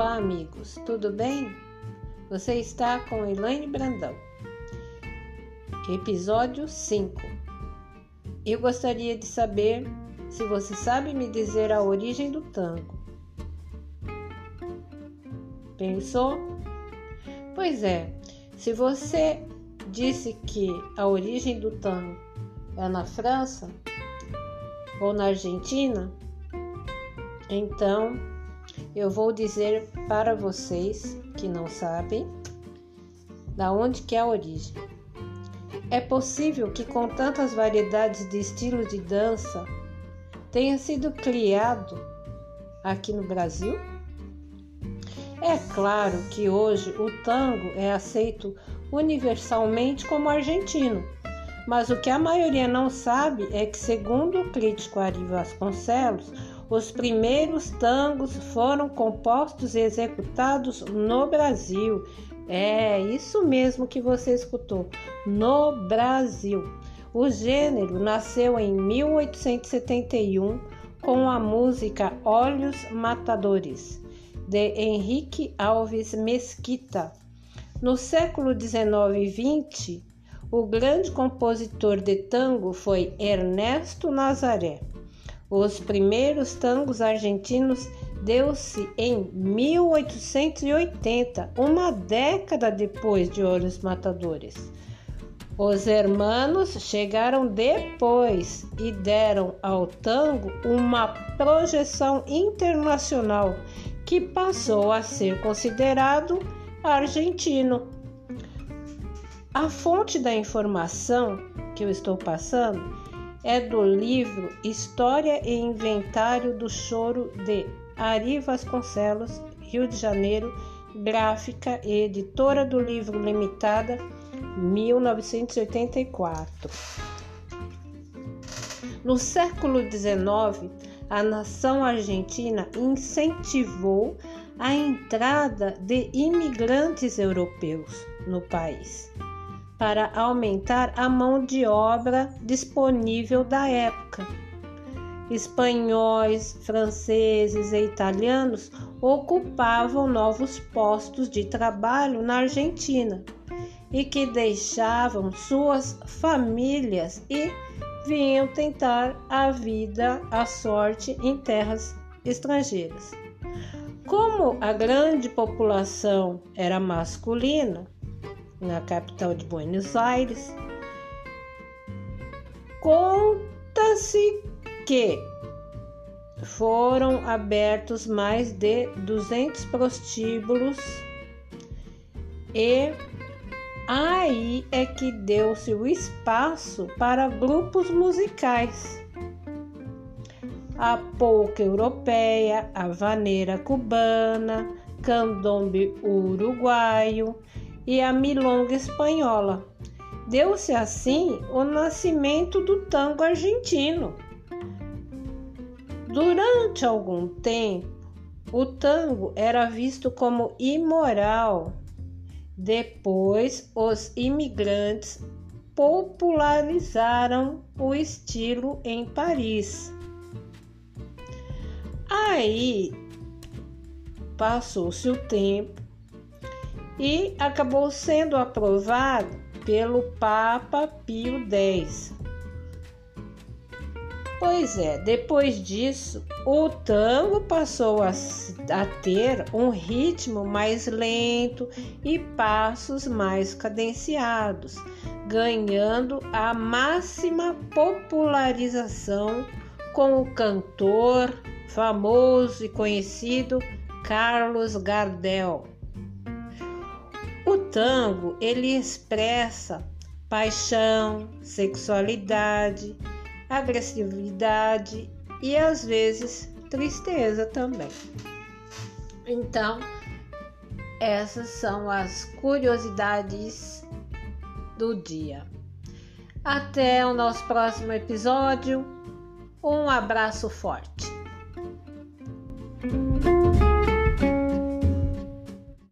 Olá, amigos, tudo bem? Você está com Elaine Brandão. Episódio 5. Eu gostaria de saber se você sabe me dizer a origem do tango. Pensou? Pois é, se você disse que a origem do tango é na França ou na Argentina, então eu vou dizer para vocês que não sabem da onde que é a origem. É possível que com tantas variedades de estilos de dança tenha sido criado aqui no Brasil? É claro que hoje o tango é aceito universalmente como argentino, mas o que a maioria não sabe é que, segundo o crítico Ari Vasconcelos, os primeiros tangos foram compostos e executados no Brasil. É isso mesmo que você escutou, no Brasil. O gênero nasceu em 1871 com a música Olhos Matadores, de Henrique Alves Mesquita. No século 19 e 20, o grande compositor de tango foi Ernesto Nazaré. Os primeiros tangos argentinos deu-se em 1880, uma década depois de Olhos Matadores. Os hermanos chegaram depois e deram ao tango uma projeção internacional que passou a ser considerado argentino. A fonte da informação que eu estou passando é do livro História e Inventário do Choro de Ari Vasconcelos, Rio de Janeiro, gráfica e editora do livro limitada, 1984. No século XIX, a nação argentina incentivou a entrada de imigrantes europeus no país para aumentar a mão de obra disponível da época. Espanhóis, franceses e italianos ocupavam novos postos de trabalho na Argentina e que deixavam suas famílias e vinham tentar a vida, a sorte em terras estrangeiras. Como a grande população era masculina, na capital de Buenos Aires. Conta-se que foram abertos mais de 200 prostíbulos e aí é que deu-se o espaço para grupos musicais. A polca europeia, a vaneira cubana, candombe uruguaio e a milonga espanhola. Deu-se assim o nascimento do tango argentino. Durante algum tempo, o tango era visto como imoral. Depois, os imigrantes popularizaram o estilo em Paris. Aí passou-se o tempo e acabou sendo aprovado pelo Papa Pio X. Pois é, depois disso, o tango passou a, a, ter um ritmo mais lento e passos mais cadenciados, ganhando a máxima popularização com o cantor famoso e conhecido Carlos Gardel. Tango ele expressa paixão, sexualidade, agressividade e às vezes tristeza também. Então, essas são as curiosidades do dia. Até o nosso próximo episódio. Um abraço forte.